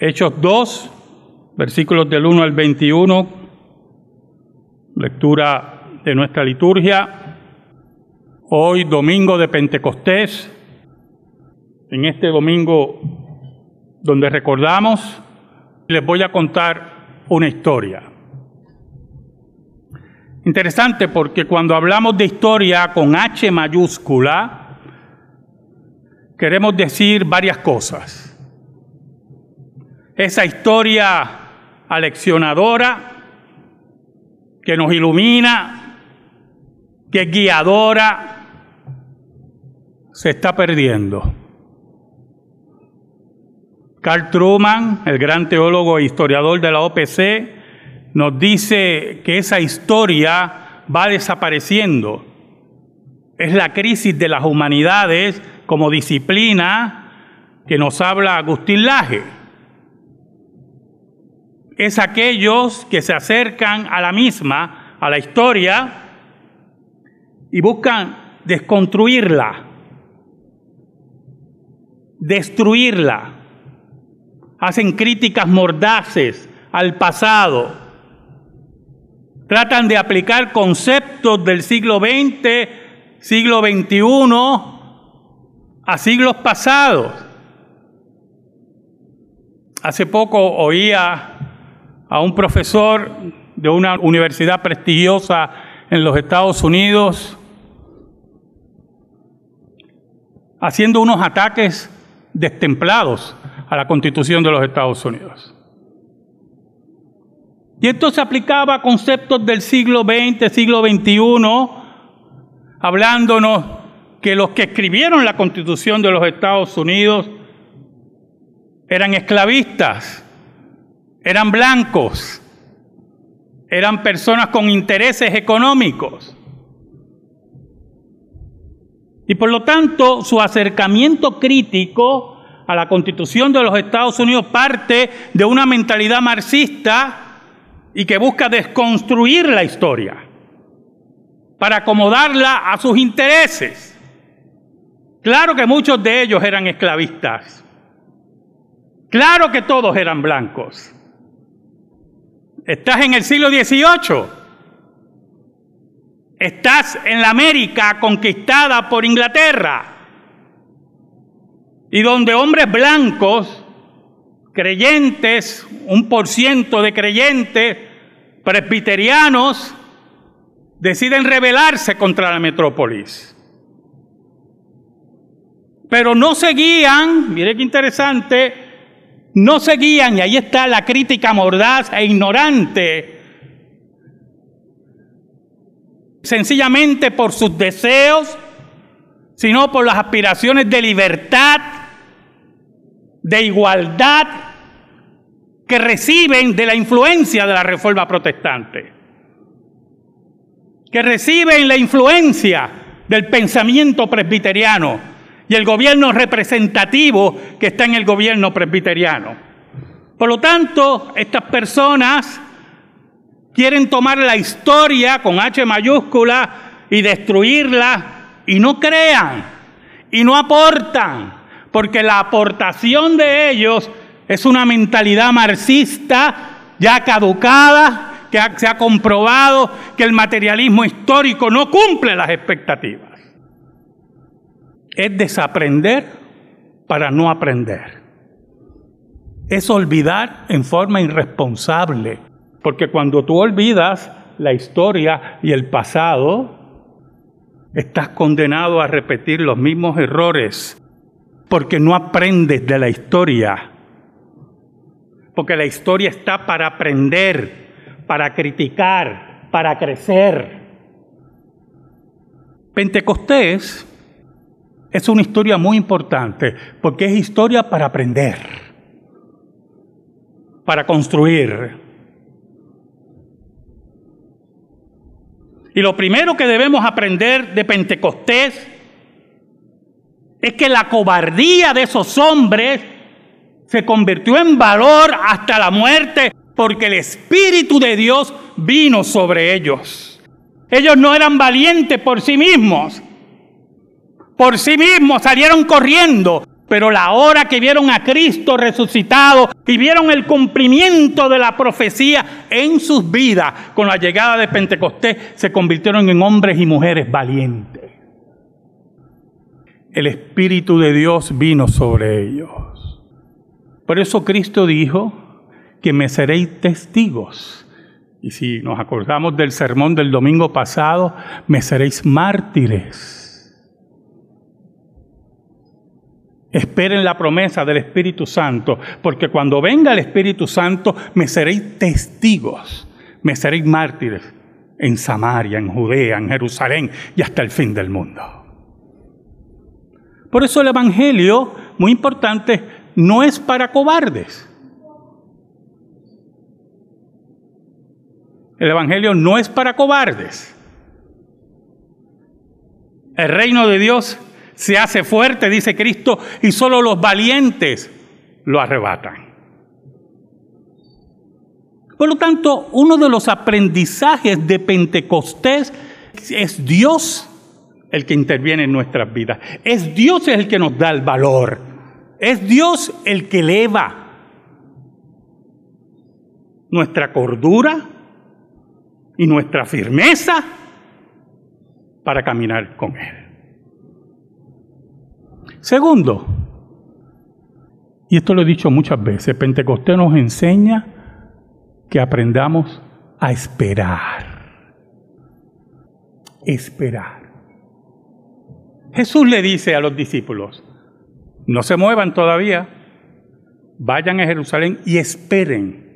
Hechos 2, versículos del 1 al 21, lectura de nuestra liturgia. Hoy, domingo de Pentecostés, en este domingo donde recordamos, les voy a contar una historia. Interesante porque cuando hablamos de historia con H mayúscula, queremos decir varias cosas. Esa historia aleccionadora que nos ilumina, que es guiadora, se está perdiendo. Carl Truman, el gran teólogo e historiador de la OPC, nos dice que esa historia va desapareciendo. Es la crisis de las humanidades como disciplina que nos habla Agustín Laje. Es aquellos que se acercan a la misma, a la historia, y buscan desconstruirla, destruirla. Hacen críticas mordaces al pasado Tratan de aplicar conceptos del siglo XX, siglo XXI, a siglos pasados. Hace poco oía a un profesor de una universidad prestigiosa en los Estados Unidos haciendo unos ataques destemplados a la constitución de los Estados Unidos. Y esto se aplicaba a conceptos del siglo XX, siglo XXI, hablándonos que los que escribieron la constitución de los Estados Unidos eran esclavistas, eran blancos, eran personas con intereses económicos. Y por lo tanto, su acercamiento crítico a la constitución de los Estados Unidos parte de una mentalidad marxista y que busca desconstruir la historia para acomodarla a sus intereses. Claro que muchos de ellos eran esclavistas. Claro que todos eran blancos. Estás en el siglo XVIII. Estás en la América conquistada por Inglaterra. Y donde hombres blancos, creyentes, un por ciento de creyentes, presbiterianos deciden rebelarse contra la metrópolis. Pero no seguían, mire qué interesante, no seguían, y ahí está la crítica mordaz e ignorante, sencillamente por sus deseos, sino por las aspiraciones de libertad, de igualdad, que reciben de la influencia de la reforma protestante, que reciben la influencia del pensamiento presbiteriano y el gobierno representativo que está en el gobierno presbiteriano. Por lo tanto, estas personas quieren tomar la historia con H mayúscula y destruirla y no crean y no aportan, porque la aportación de ellos es una mentalidad marxista ya caducada, que se ha comprobado que el materialismo histórico no cumple las expectativas. Es desaprender para no aprender. Es olvidar en forma irresponsable, porque cuando tú olvidas la historia y el pasado, estás condenado a repetir los mismos errores, porque no aprendes de la historia porque la historia está para aprender, para criticar, para crecer. Pentecostés es una historia muy importante, porque es historia para aprender, para construir. Y lo primero que debemos aprender de Pentecostés es que la cobardía de esos hombres se convirtió en valor hasta la muerte porque el Espíritu de Dios vino sobre ellos. Ellos no eran valientes por sí mismos. Por sí mismos salieron corriendo Pero la hora que vieron a Cristo resucitado y vieron el cumplimiento de la profecía en sus vidas con la llegada de Pentecostés, se convirtieron en hombres y mujeres valientes. El Espíritu de Dios vino sobre ellos. Por eso Cristo dijo que me seréis testigos. Y si nos acordamos del sermón del domingo pasado, me seréis mártires Esperen la promesa del Espíritu Santo, porque cuando venga el Espíritu Santo me seréis testigos, me seréis mártires en Samaria, en Judea, en Jerusalén y hasta el fin del mundo. Por eso el Evangelio, muy importante, no es para cobardes. El Evangelio no es para cobardes. El reino de Dios se hace fuerte, dice Cristo, y solo los valientes lo arrebatan. Por lo tanto, uno de los aprendizajes de Pentecostés es Dios el que interviene en nuestras vidas. Es Dios el que nos da el valor. Es Dios el que eleva nuestra cordura y nuestra firmeza para caminar con Él. Segundo, y esto lo he dicho muchas veces, Pentecostés nos enseña que aprendamos a esperar. Esperar. Jesús le dice a los discípulos, no se muevan todavía, vayan a Jerusalén y esperen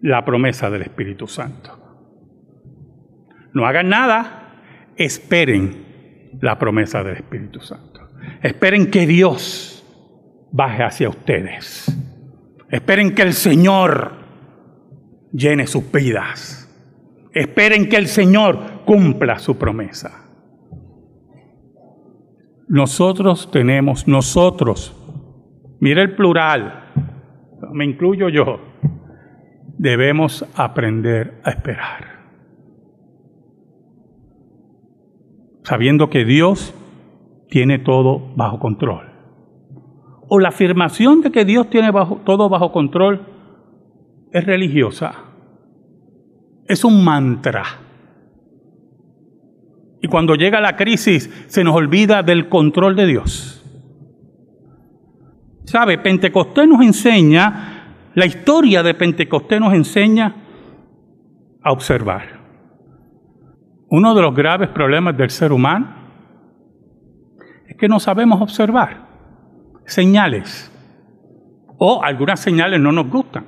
la promesa del Espíritu Santo. No hagan nada, esperen la promesa del Espíritu Santo. Esperen que Dios baje hacia ustedes. Esperen que el Señor llene sus vidas. Esperen que el Señor cumpla su promesa. Nosotros tenemos, nosotros, mire el plural, me incluyo yo, debemos aprender a esperar. Sabiendo que Dios tiene todo bajo control. O la afirmación de que Dios tiene todo bajo control es religiosa. Es un mantra. Y cuando llega la crisis se nos olvida del control de Dios. ¿Sabe? Pentecostés nos enseña, la historia de Pentecostés nos enseña a observar. Uno de los graves problemas del ser humano que no sabemos observar señales o algunas señales no nos gustan.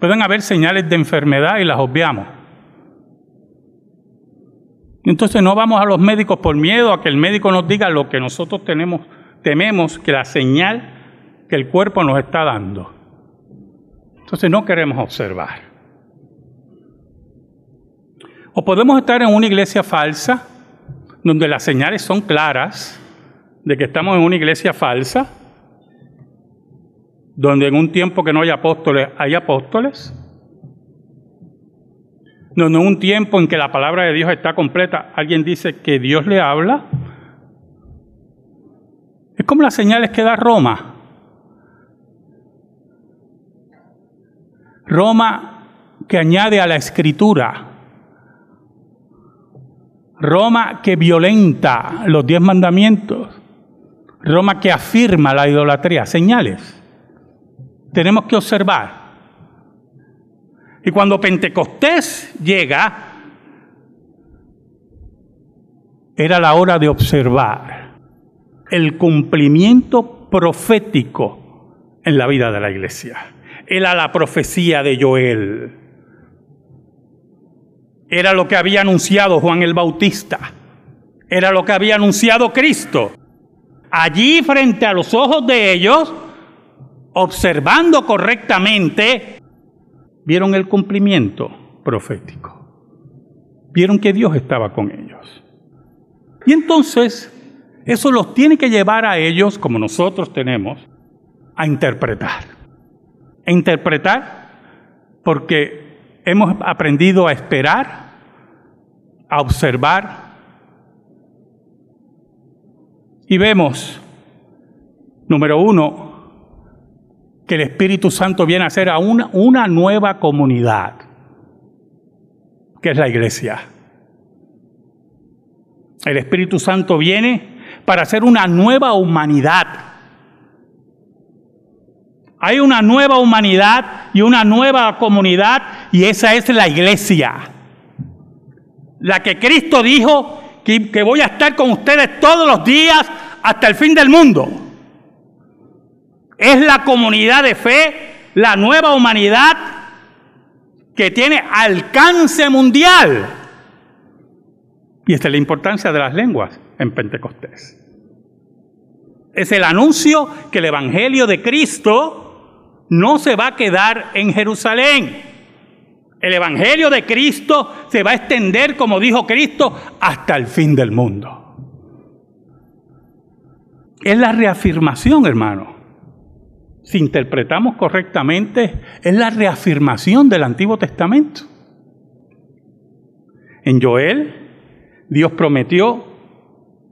Pueden haber señales de enfermedad y las obviamos. Entonces no vamos a los médicos por miedo a que el médico nos diga lo que nosotros tenemos, tememos que la señal que el cuerpo nos está dando. Entonces no queremos observar. O podemos estar en una iglesia falsa donde las señales son claras de que estamos en una iglesia falsa, donde en un tiempo que no hay apóstoles hay apóstoles, donde en un tiempo en que la palabra de Dios está completa, alguien dice que Dios le habla. Es como las señales que da Roma. Roma que añade a la escritura Roma que violenta los diez mandamientos, Roma que afirma la idolatría, señales. Tenemos que observar. Y cuando Pentecostés llega, era la hora de observar el cumplimiento profético en la vida de la iglesia. Era la profecía de Joel era lo que había anunciado Juan el Bautista. Era lo que había anunciado Cristo. Allí frente a los ojos de ellos, observando correctamente, vieron el cumplimiento profético. Vieron que Dios estaba con ellos. Y entonces, eso los tiene que llevar a ellos, como nosotros tenemos, a interpretar. A interpretar porque hemos aprendido a esperar, a observar Y vemos, número uno, que el Espíritu Santo viene a ser a una, una nueva comunidad, que es la iglesia. El Espíritu Santo viene para hacer una nueva humanidad. Hay una nueva humanidad y una nueva comunidad y esa es la iglesia. La que Cristo dijo que, que voy a estar con ustedes todos los días hasta el fin del mundo. Es la comunidad de fe, la nueva humanidad que tiene alcance mundial. Y esta es la importancia de las lenguas en Pentecostés. Es el anuncio que el Evangelio de Cristo no se va a quedar en Jerusalén. El Evangelio de Cristo se va a extender, como dijo Cristo, hasta el fin del mundo. Es la reafirmación, hermano. Si interpretamos correctamente, es la reafirmación del Antiguo Testamento. En Joel, Dios prometió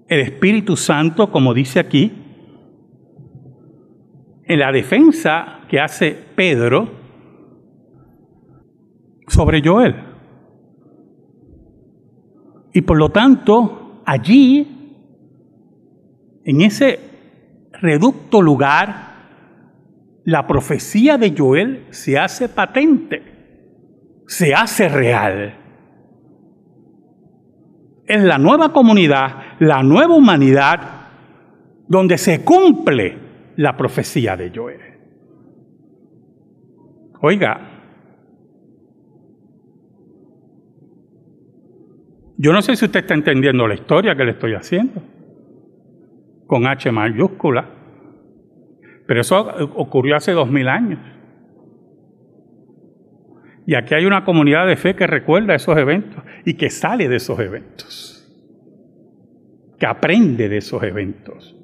el Espíritu Santo, como dice aquí, en la defensa que hace Pedro sobre Joel. Y por lo tanto, allí, en ese reducto lugar, la profecía de Joel se hace patente, se hace real. Es la nueva comunidad, la nueva humanidad, donde se cumple la profecía de Joel. Oiga, yo no sé si usted está entendiendo la historia que le estoy haciendo, con H mayúscula, pero eso ocurrió hace dos mil años. Y aquí hay una comunidad de fe que recuerda esos eventos y que sale de esos eventos, que aprende de esos eventos.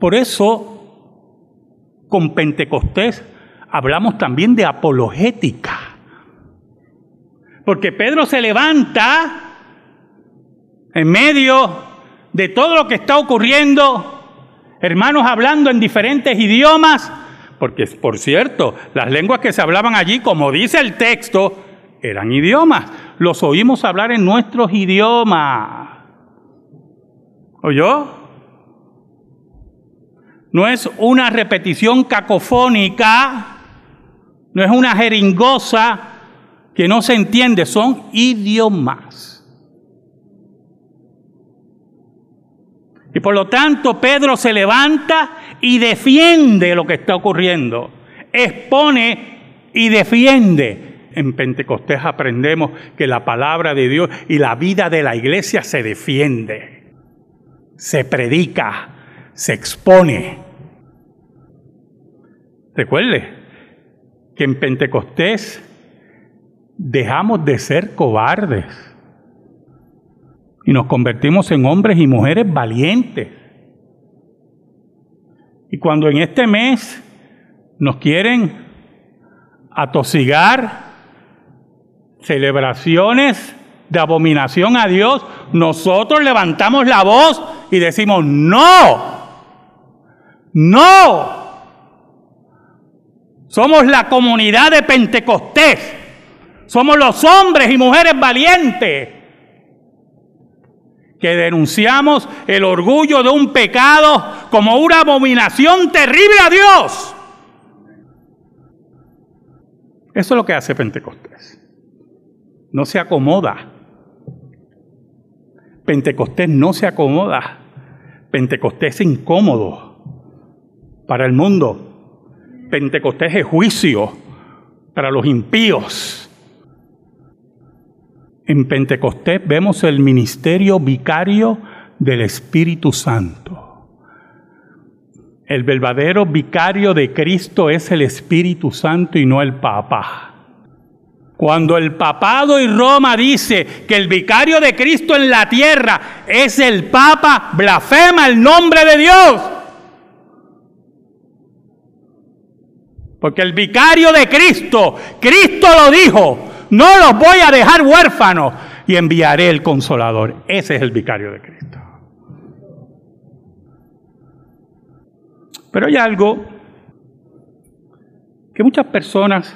Por eso, con Pentecostés hablamos también de apologética. Porque Pedro se levanta en medio de todo lo que está ocurriendo, hermanos hablando en diferentes idiomas, porque por cierto, las lenguas que se hablaban allí, como dice el texto, eran idiomas. Los oímos hablar en nuestros idiomas. ¿Oyó? No es una repetición cacofónica no es una jeringosa que no se entiende, son idiomas. Y por lo tanto Pedro se levanta y defiende lo que está ocurriendo, expone y defiende. En Pentecostés aprendemos que la palabra de Dios y la vida de la iglesia se defiende, se predica, se expone. Recuerde, que en Pentecostés dejamos de ser cobardes y nos convertimos en hombres y mujeres valientes. Y cuando en este mes nos quieren atosigar celebraciones de abominación a Dios, nosotros levantamos la voz y decimos, no, no, somos la comunidad de Pentecostés. Somos los hombres y mujeres valientes que denunciamos el orgullo de un pecado como una abominación terrible a Dios. Eso es lo que hace Pentecostés. No se acomoda. Pentecostés no se acomoda. Pentecostés es incómodo para el mundo. Pentecostés es juicio para los impíos. En Pentecostés vemos el ministerio vicario del Espíritu Santo. El verdadero vicario de Cristo es el Espíritu Santo y no el Papa. Cuando el papado y Roma dice que el vicario de Cristo en la tierra es el Papa, blasfema el nombre de Dios. Porque el vicario de Cristo, Cristo lo dijo, no los voy a dejar huérfanos y enviaré el consolador. Ese es el vicario de Cristo. Pero hay algo que muchas personas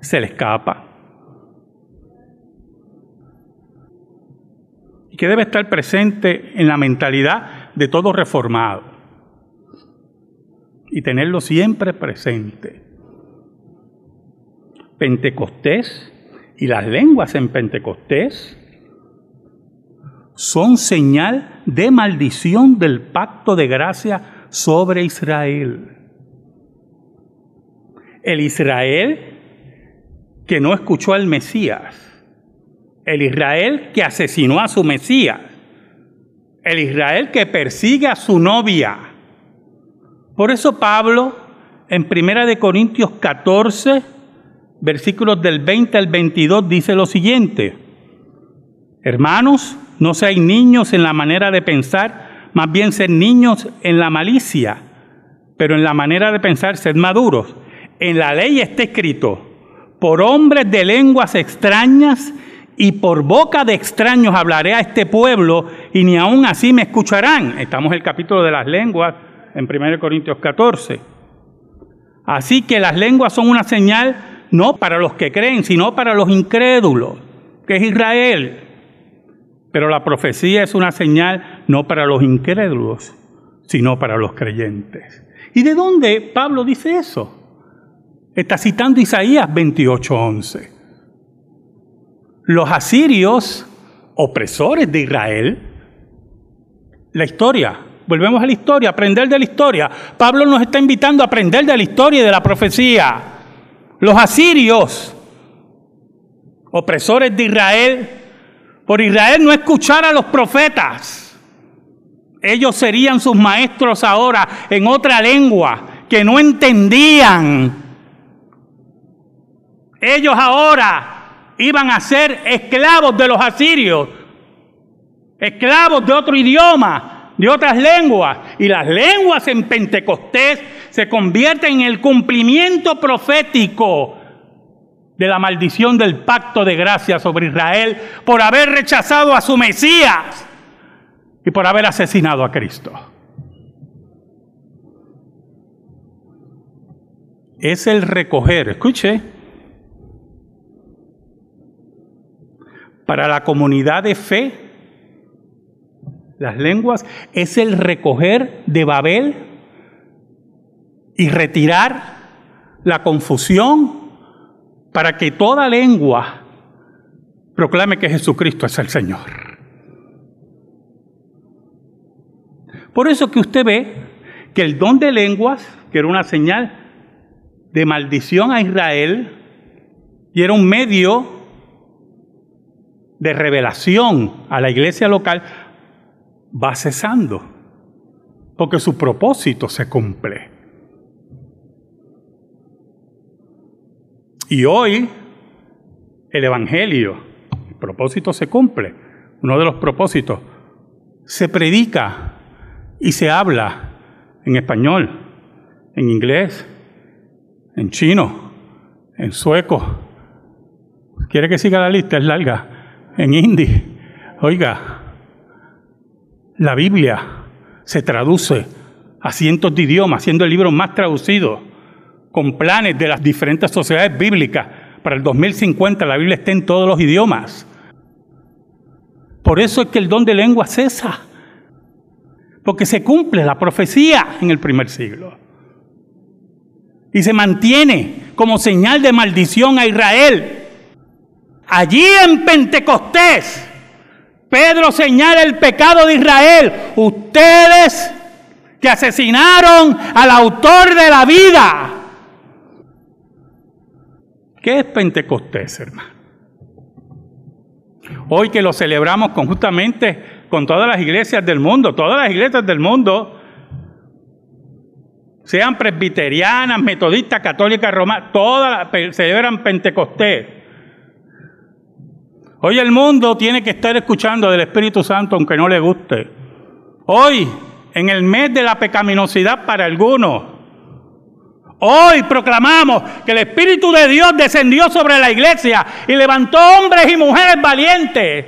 se le escapa y que debe estar presente en la mentalidad de todo reformado y tenerlo siempre presente. Pentecostés y las lenguas en Pentecostés son señal de maldición del pacto de gracia sobre Israel. El Israel que no escuchó al Mesías, el Israel que asesinó a su Mesías, el Israel que persigue a su novia. Por eso Pablo en Primera de Corintios 14 versículos del 20 al 22 dice lo siguiente: Hermanos, no seáis niños en la manera de pensar, más bien ser niños en la malicia, pero en la manera de pensar sed maduros. En la ley está escrito, por hombres de lenguas extrañas y por boca de extraños hablaré a este pueblo y ni aun así me escucharán. Estamos en el capítulo de las lenguas en 1 Corintios 14. Así que las lenguas son una señal no para los que creen, sino para los incrédulos, que es Israel. Pero la profecía es una señal no para los incrédulos, sino para los creyentes. ¿Y de dónde Pablo dice eso? Está citando Isaías 28:11. Los asirios, opresores de Israel, la historia, volvemos a la historia, aprender de la historia. Pablo nos está invitando a aprender de la historia y de la profecía. Los asirios, opresores de Israel, por Israel no escuchar a los profetas. Ellos serían sus maestros ahora en otra lengua que no entendían. Ellos ahora iban a ser esclavos de los asirios, esclavos de otro idioma, de otras lenguas. Y las lenguas en Pentecostés se convierten en el cumplimiento profético de la maldición del pacto de gracia sobre Israel por haber rechazado a su Mesías y por haber asesinado a Cristo. Es el recoger, escuche, para la comunidad de fe, las lenguas, es el recoger de Babel y retirar la confusión para que toda lengua proclame que Jesucristo es el Señor. Por eso que usted ve que el don de lenguas, que era una señal de maldición a Israel, y era un medio de revelación a la iglesia local, va cesando, porque su propósito se cumple. Y hoy el Evangelio, el propósito se cumple, uno de los propósitos, se predica y se habla en español, en inglés, en chino, en sueco. ¿Quiere que siga la lista? Es larga. En hindi. Oiga, la Biblia se traduce a cientos de idiomas, siendo el libro más traducido, con planes de las diferentes sociedades bíblicas. Para el 2050 la Biblia está en todos los idiomas. Por eso es que el don de lengua cesa, porque se cumple la profecía en el primer siglo. Y se mantiene como señal de maldición a Israel. Allí en Pentecostés, Pedro señala el pecado de Israel. Ustedes que asesinaron al autor de la vida. ¿Qué es Pentecostés, hermano? Hoy que lo celebramos conjuntamente con todas las iglesias del mundo, todas las iglesias del mundo, sean presbiterianas, metodistas, católicas, romanas, todas celebran Pentecostés. Hoy el mundo tiene que estar escuchando del Espíritu Santo aunque no le guste. Hoy, en el mes de la pecaminosidad para algunos, hoy proclamamos que el Espíritu de Dios descendió sobre la iglesia y levantó hombres y mujeres valientes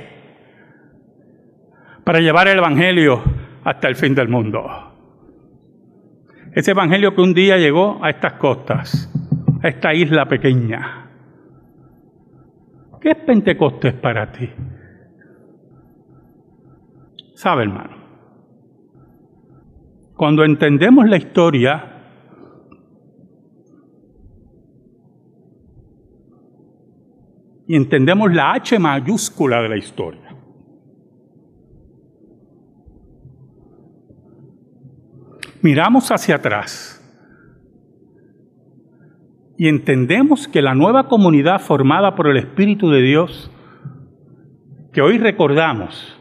para llevar el Evangelio hasta el fin del mundo. Ese evangelio que un día llegó a estas costas, a esta isla pequeña. ¿Qué es Pentecostés para ti? ¿Sabe, hermano? Cuando entendemos la historia, y entendemos la H mayúscula de la historia, miramos hacia atrás. Y entendemos que la nueva comunidad formada por el Espíritu de Dios, que hoy recordamos,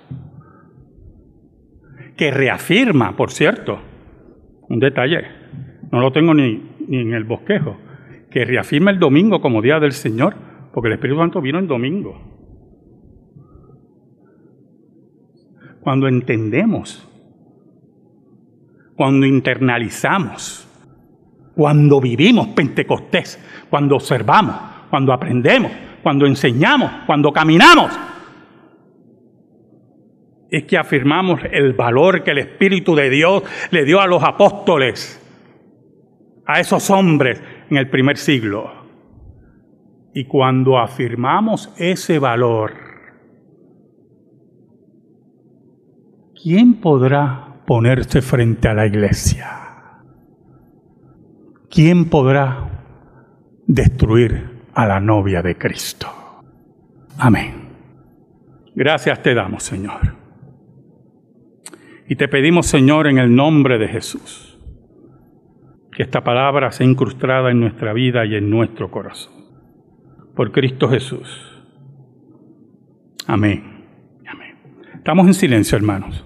que reafirma, por cierto, un detalle, no lo tengo ni, ni en el bosquejo, que reafirma el domingo como día del Señor, porque el Espíritu Santo vino en domingo. Cuando entendemos cuando internalizamos, cuando vivimos Pentecostés, cuando observamos, cuando aprendemos, cuando enseñamos, cuando caminamos, es que afirmamos el valor que el Espíritu de Dios le dio a los apóstoles, a esos hombres en el primer siglo. Y cuando afirmamos ese valor, ¿quién podrá ponerse frente a la iglesia. ¿Quién podrá destruir a la novia de Cristo? Amén. Gracias te damos, Señor. Y te pedimos, Señor, en el nombre de Jesús, que esta palabra sea incrustada en nuestra vida y en nuestro corazón. Por Cristo Jesús. Amén. Amén. Estamos en silencio, hermanos.